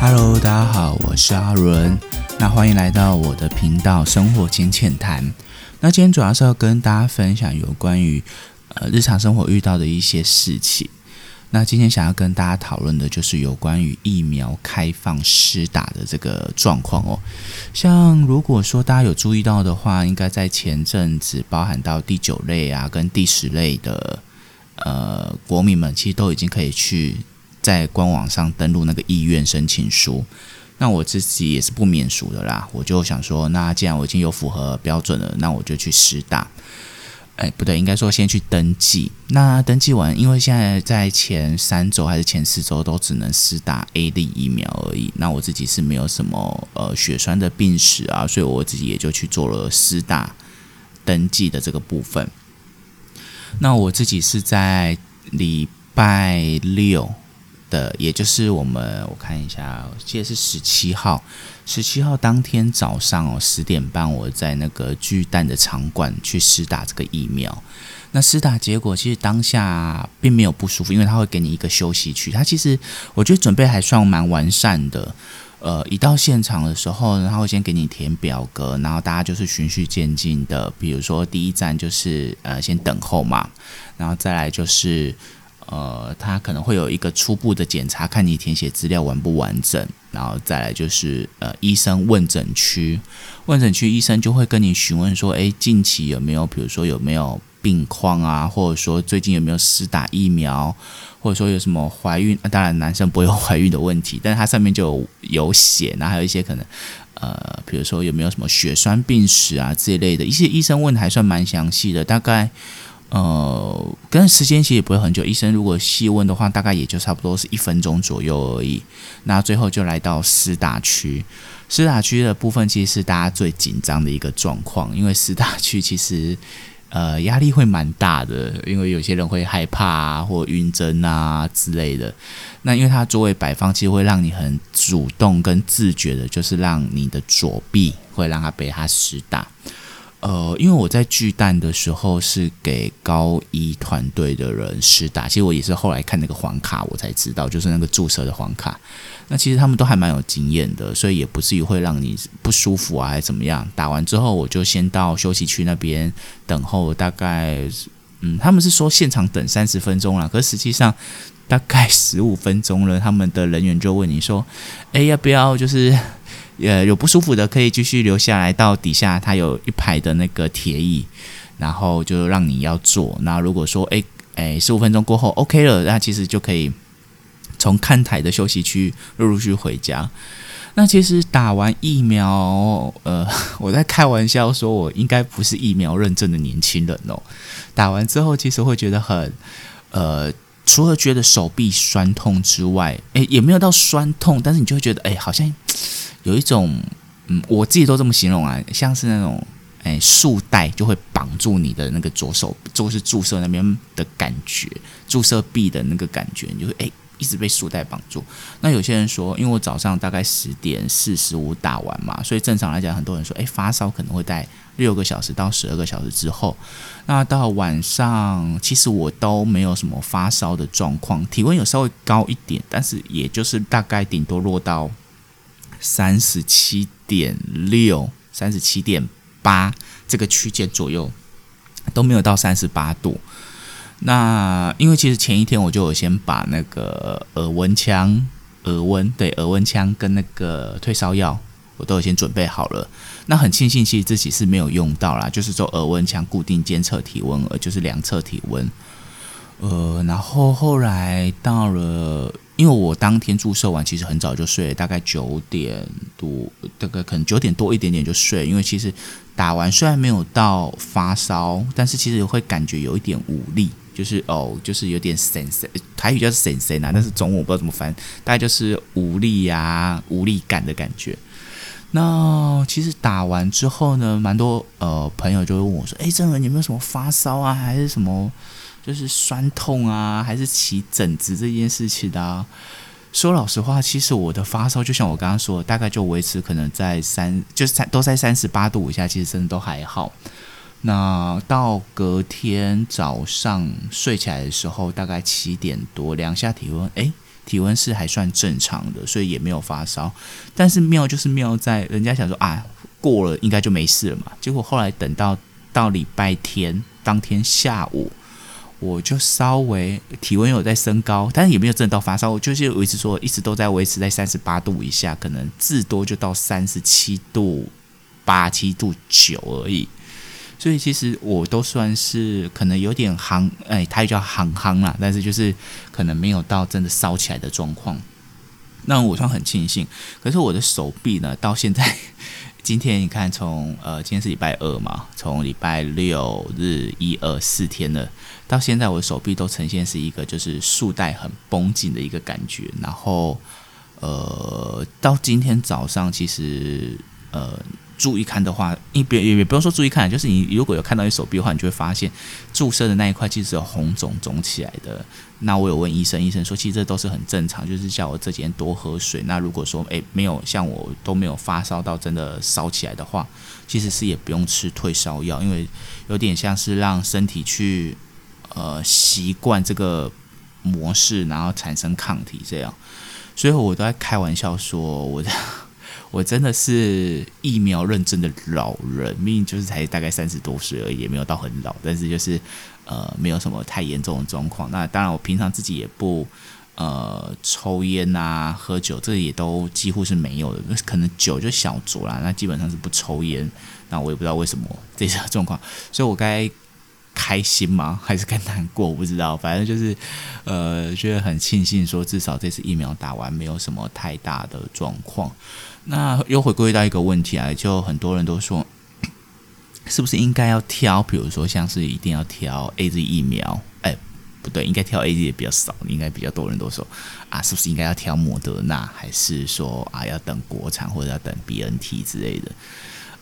Hello，大家好，我是阿伦。那欢迎来到我的频道《生活浅浅谈》。那今天主要是要跟大家分享有关于呃日常生活遇到的一些事情。那今天想要跟大家讨论的就是有关于疫苗开放施打的这个状况哦。像如果说大家有注意到的话，应该在前阵子包含到第九类啊跟第十类的呃国民们，其实都已经可以去。在官网上登录那个意愿申请书，那我自己也是不免俗的啦。我就想说，那既然我已经有符合标准了，那我就去实打。哎，不对，应该说先去登记。那登记完，因为现在在前三周还是前四周都只能施打 A 的疫苗而已。那我自己是没有什么呃血栓的病史啊，所以我自己也就去做了施打登记的这个部分。那我自己是在礼拜六。的，也就是我们我看一下，记得是十七号，十七号当天早上哦十点半，我在那个巨蛋的场馆去施打这个疫苗。那施打结果其实当下并没有不舒服，因为他会给你一个休息区。他其实我觉得准备还算蛮完善的。呃，一到现场的时候，他会先给你填表格，然后大家就是循序渐进的。比如说第一站就是呃先等候嘛，然后再来就是。呃，他可能会有一个初步的检查，看你填写资料完不完整，然后再来就是呃，医生问诊区，问诊区医生就会跟你询问说，诶，近期有没有，比如说有没有病况啊，或者说最近有没有施打疫苗，或者说有什么怀孕，当然男生不会有怀孕的问题，但是它上面就有写，然后还有一些可能，呃，比如说有没有什么血栓病史啊这一类的，一些医生问的还算蛮详细的，大概。呃，跟时间其实也不会很久。医生如果细问的话，大概也就差不多是一分钟左右而已。那最后就来到四大区，四大区的部分其实是大家最紧张的一个状况，因为四大区其实 呃压力会蛮大的，因为有些人会害怕啊，或晕针啊之类的。那因为它座位摆放，其实会让你很主动跟自觉的，就是让你的左臂会让他被他施打。呃，因为我在巨蛋的时候是给高一团队的人试打，其实我也是后来看那个黄卡，我才知道就是那个注射的黄卡。那其实他们都还蛮有经验的，所以也不至于会让你不舒服啊，还是怎么样。打完之后，我就先到休息区那边等候，大概嗯，他们是说现场等三十分钟了，可实际上大概十五分钟了，他们的人员就问你说：“哎，要不要就是？”呃，有不舒服的可以继续留下来，到底下它有一排的那个铁椅，然后就让你要坐。那如果说，哎哎，十五分钟过后 OK 了，那其实就可以从看台的休息区陆陆续回家。那其实打完疫苗，呃，我在开玩笑说，我应该不是疫苗认证的年轻人哦。打完之后，其实会觉得很，呃，除了觉得手臂酸痛之外，哎，也没有到酸痛，但是你就会觉得，哎，好像。有一种，嗯，我自己都这么形容啊，像是那种，哎，束带就会绑住你的那个左手，就是注射那边的感觉，注射臂的那个感觉，你就会哎，一直被束带绑住。那有些人说，因为我早上大概十点四十五打完嘛，所以正常来讲，很多人说，哎，发烧可能会在六个小时到十二个小时之后。那到晚上，其实我都没有什么发烧的状况，体温有稍微高一点，但是也就是大概顶多落到。三十七点六、三十七点八这个区间左右都没有到三十八度。那因为其实前一天我就有先把那个耳温枪、耳温对耳温枪跟那个退烧药，我都有先准备好了。那很庆幸，其实自己是没有用到啦，就是说耳温枪固定监测体温，而就是量测体温。呃，然后后来到了。因为我当天注射完，其实很早就睡，大概九点多，大概可能九点多一点点就睡。因为其实打完虽然没有到发烧，但是其实会感觉有一点无力，就是哦，就是有点神神，台语叫神神啊，但是中文我不知道怎么翻，大概就是无力呀、无力感的感觉。那其实打完之后呢，蛮多呃朋友就会问我说：“哎，郑文，有没有什么发烧啊，还是什么？”就是酸痛啊，还是起疹子这件事情的。说老实话，其实我的发烧就像我刚刚说，大概就维持可能在三，就是三都在三十八度以下，其实真的都还好。那到隔天早上睡起来的时候，大概七点多量下体温，诶，体温是还算正常的，所以也没有发烧。但是妙就是妙在，人家想说啊，过了应该就没事了嘛。结果后来等到到礼拜天当天下午，我就稍微体温有在升高，但是也没有真的到发烧。我就是我一直说，一直都在维持在三十八度以下，可能至多就到三十七度八、七度九而已。所以其实我都算是可能有点夯，哎，它也叫夯夯啦，但是就是可能没有到真的烧起来的状况。那我算很庆幸，可是我的手臂呢，到现在今天你看，从呃今天是礼拜二嘛，从礼拜六日一二四天了，到现在我的手臂都呈现是一个就是束带很绷紧的一个感觉，然后呃到今天早上其实呃。注意看的话，你别也也不用说注意看，就是你如果有看到你手臂的话，你就会发现注射的那一块其实有红肿肿起来的。那我有问医生，医生说其实这都是很正常，就是叫我这几天多喝水。那如果说诶没有像我都没有发烧到真的烧起来的话，其实是也不用吃退烧药，因为有点像是让身体去呃习惯这个模式，然后产生抗体这样。所以我都在开玩笑说我的。我真的是疫苗认证的老人，明明就是才大概三十多岁而已，也没有到很老，但是就是呃没有什么太严重的状况。那当然，我平常自己也不呃抽烟啊、喝酒，这也都几乎是没有的。可能酒就小酌啦，那基本上是不抽烟。那我也不知道为什么这些状况，所以我该开心吗？还是该难过？我不知道。反正就是呃觉得很庆幸，说至少这次疫苗打完没有什么太大的状况。那又回归到一个问题啊，就很多人都说，是不是应该要挑？比如说，像是一定要挑 A Z 疫苗？哎，不对，应该挑 A Z 也比较少，应该比较多人都说啊，是不是应该要挑莫德纳？还是说啊，要等国产或者要等 B N T 之类的？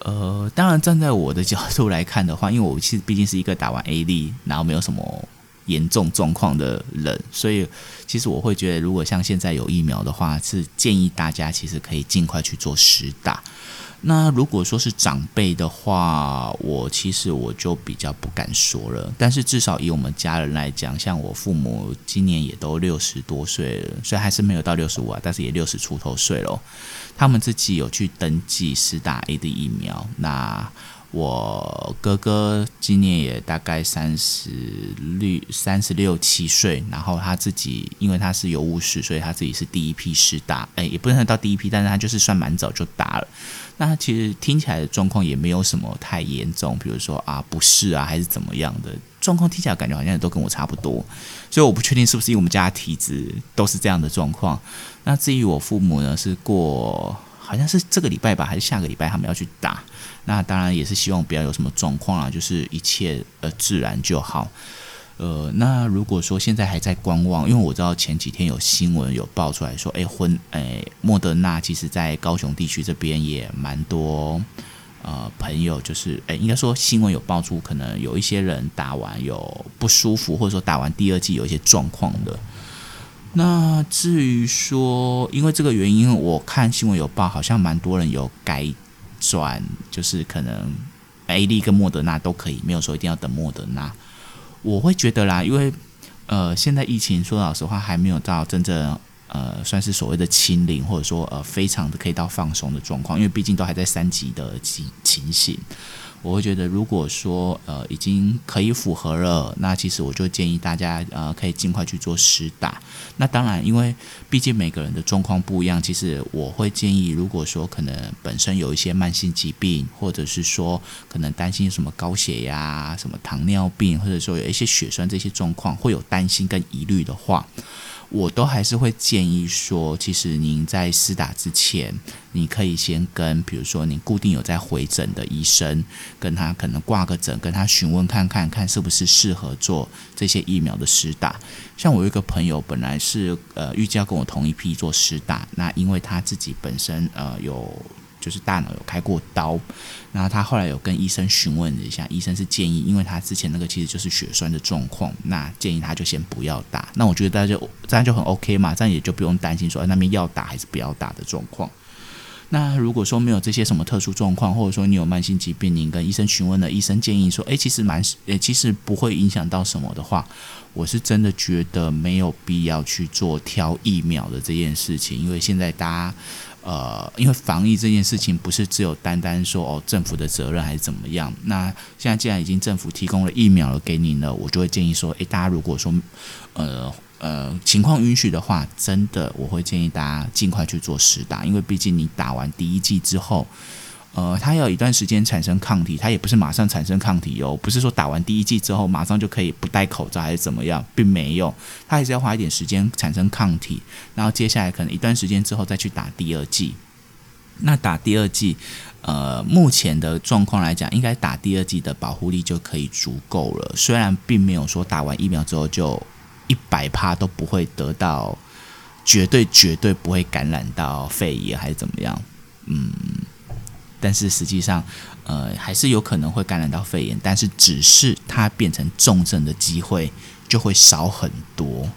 呃，当然站在我的角度来看的话，因为我其实毕竟是一个打完 A D，然后没有什么。严重状况的人，所以其实我会觉得，如果像现在有疫苗的话，是建议大家其实可以尽快去做实打。那如果说是长辈的话，我其实我就比较不敢说了。但是至少以我们家人来讲，像我父母今年也都六十多岁了，虽然还是没有到六十五啊，但是也六十出头岁了。他们自己有去登记实打 A 的疫苗，那。我哥哥今年也大概三十六、三十六七岁，然后他自己因为他是有务士，所以他自己是第一批试打，哎，也不能算到第一批，但是他就是算蛮早就打了。那其实听起来的状况也没有什么太严重，比如说啊不适啊还是怎么样的状况，听起来感觉好像都跟我差不多，所以我不确定是不是因为我们家体质都是这样的状况。那至于我父母呢，是过好像是这个礼拜吧，还是下个礼拜他们要去打。那当然也是希望不要有什么状况啊，就是一切呃自然就好。呃，那如果说现在还在观望，因为我知道前几天有新闻有爆出来说，哎，婚哎莫德纳其实在高雄地区这边也蛮多呃朋友，就是哎应该说新闻有爆出，可能有一些人打完有不舒服，或者说打完第二剂有一些状况的。那至于说因为这个原因，我看新闻有报，好像蛮多人有改。转就是可能 A 利跟莫德纳都可以，没有说一定要等莫德纳。我会觉得啦，因为呃现在疫情说老实话还没有到真正呃算是所谓的清零，或者说呃非常的可以到放松的状况，因为毕竟都还在三级的情情形。我会觉得，如果说呃已经可以符合了，那其实我就建议大家呃可以尽快去做实打。那当然，因为毕竟每个人的状况不一样，其实我会建议，如果说可能本身有一些慢性疾病，或者是说可能担心什么高血压、什么糖尿病，或者说有一些血栓这些状况，会有担心跟疑虑的话。我都还是会建议说，其实您在施打之前，你可以先跟，比如说您固定有在回诊的医生，跟他可能挂个诊，跟他询问看看看是不是适合做这些疫苗的施打。像我有一个朋友，本来是呃预计要跟我同一批做施打，那因为他自己本身呃有。就是大脑有开过刀，然后他后来有跟医生询问了一下，医生是建议，因为他之前那个其实就是血栓的状况，那建议他就先不要打。那我觉得大家这样就很 OK 嘛，这样也就不用担心说那边要打还是不要打的状况。那如果说没有这些什么特殊状况，或者说你有慢性疾病，您跟医生询问了，医生建议说，诶，其实蛮，诶，其实不会影响到什么的话，我是真的觉得没有必要去做挑疫苗的这件事情，因为现在大家。呃，因为防疫这件事情不是只有单单说哦政府的责任还是怎么样？那现在既然已经政府提供了疫苗了给你呢，我就会建议说，诶，大家如果说呃呃情况允许的话，真的我会建议大家尽快去做实打，因为毕竟你打完第一剂之后。呃，它要一段时间产生抗体，它也不是马上产生抗体哦，不是说打完第一剂之后马上就可以不戴口罩还是怎么样，并没有，它还是要花一点时间产生抗体，然后接下来可能一段时间之后再去打第二剂。那打第二剂，呃，目前的状况来讲，应该打第二剂的保护力就可以足够了。虽然并没有说打完疫苗之后就一百趴都不会得到，绝对绝对不会感染到肺炎还是怎么样，嗯。但是实际上，呃，还是有可能会感染到肺炎，但是只是它变成重症的机会就会少很多。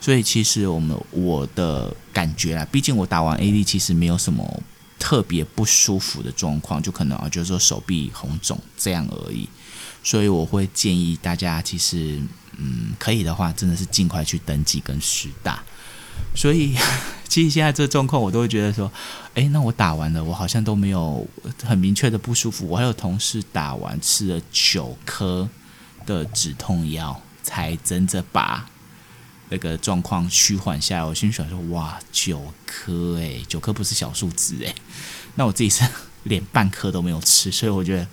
所以其实我们我的感觉啊，毕竟我打完 A D 其实没有什么特别不舒服的状况，就可能啊，就是说手臂红肿这样而已。所以我会建议大家，其实嗯，可以的话，真的是尽快去登记跟实打。所以，其实现在这状况，我都会觉得说，哎，那我打完了，我好像都没有很明确的不舒服。我还有同事打完吃了九颗的止痛药，才真的把那个状况趋缓下来。我心想说，哇，九颗哎，九颗不是小数字哎。那我自己是 连半颗都没有吃，所以我觉得，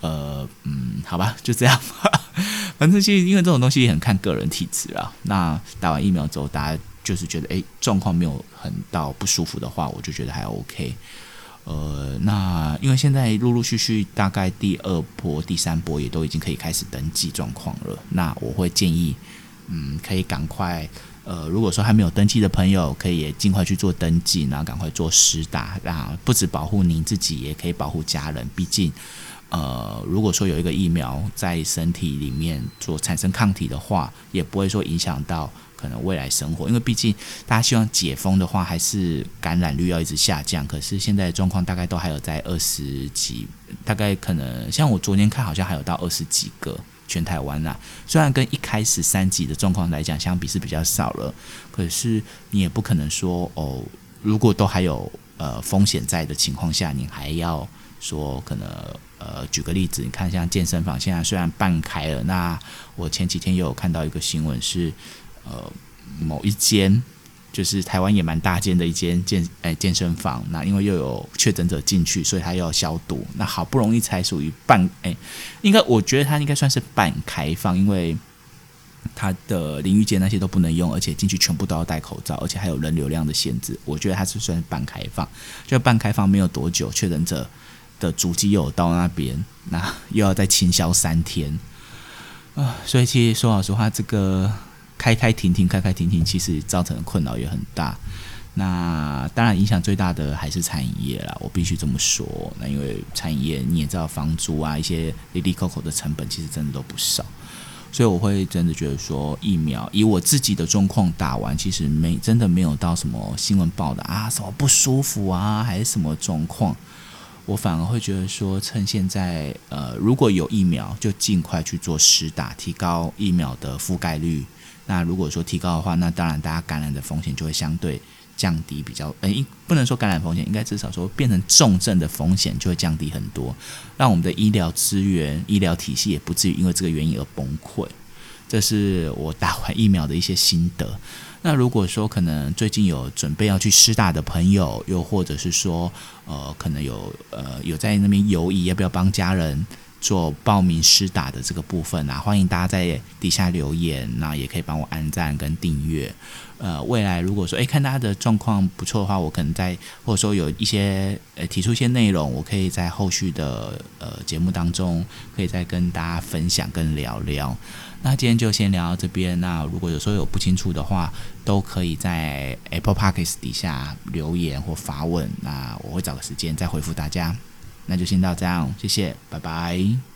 呃，嗯，好吧，就这样吧。反正其实因为这种东西也很看个人体质啊。那打完疫苗之后，大家。就是觉得诶状况没有很到不舒服的话，我就觉得还 OK。呃，那因为现在陆陆续续大概第二波、第三波也都已经可以开始登记状况了。那我会建议，嗯，可以赶快，呃，如果说还没有登记的朋友，可以也尽快去做登记，然后赶快做实打，那，不止保护您自己，也可以保护家人。毕竟，呃，如果说有一个疫苗在身体里面做产生抗体的话，也不会说影响到。可能未来生活，因为毕竟大家希望解封的话，还是感染率要一直下降。可是现在的状况大概都还有在二十几，大概可能像我昨天看，好像还有到二十几个全台湾呐。虽然跟一开始三级的状况来讲相比是比较少了，可是你也不可能说哦，如果都还有呃风险在的情况下，你还要说可能呃举个例子，你看像健身房现在虽然半开了，那我前几天又有看到一个新闻是。呃，某一间就是台湾也蛮大间的一间健诶健身房，那因为又有确诊者进去，所以他又要消毒。那好不容易才属于半诶，应该我觉得他应该算是半开放，因为他的淋浴间那些都不能用，而且进去全部都要戴口罩，而且还有人流量的限制。我觉得他是算是半开放，就半开放没有多久，确诊者的足迹又到那边，那又要再清消三天啊。所以其实说老实话，这个。开开停停，开开停停，其实造成的困扰也很大。那当然，影响最大的还是餐饮业啦。我必须这么说。那因为餐饮业你也知道，房租啊，一些滴滴扣扣的成本，其实真的都不少。所以我会真的觉得说，疫苗以我自己的状况打完，其实没真的没有到什么新闻报的啊，什么不舒服啊，还是什么状况。我反而会觉得说，趁现在呃，如果有疫苗，就尽快去做实打，提高疫苗的覆盖率。那如果说提高的话，那当然大家感染的风险就会相对降低，比较诶，不能说感染风险，应该至少说变成重症的风险就会降低很多，让我们的医疗资源、医疗体系也不至于因为这个原因而崩溃。这是我打完疫苗的一些心得。那如果说可能最近有准备要去师大的朋友，又或者是说呃，可能有呃有在那边犹疑要不要帮家人。做报名施打的这个部分啊，欢迎大家在底下留言，那也可以帮我按赞跟订阅。呃，未来如果说诶看大家的状况不错的话，我可能在或者说有一些呃提出一些内容，我可以在后续的呃节目当中可以再跟大家分享跟聊聊。那今天就先聊到这边。那如果有时候有不清楚的话，都可以在 Apple Podcast 底下留言或发问，那我会找个时间再回复大家。那就先到这样，谢谢，拜拜。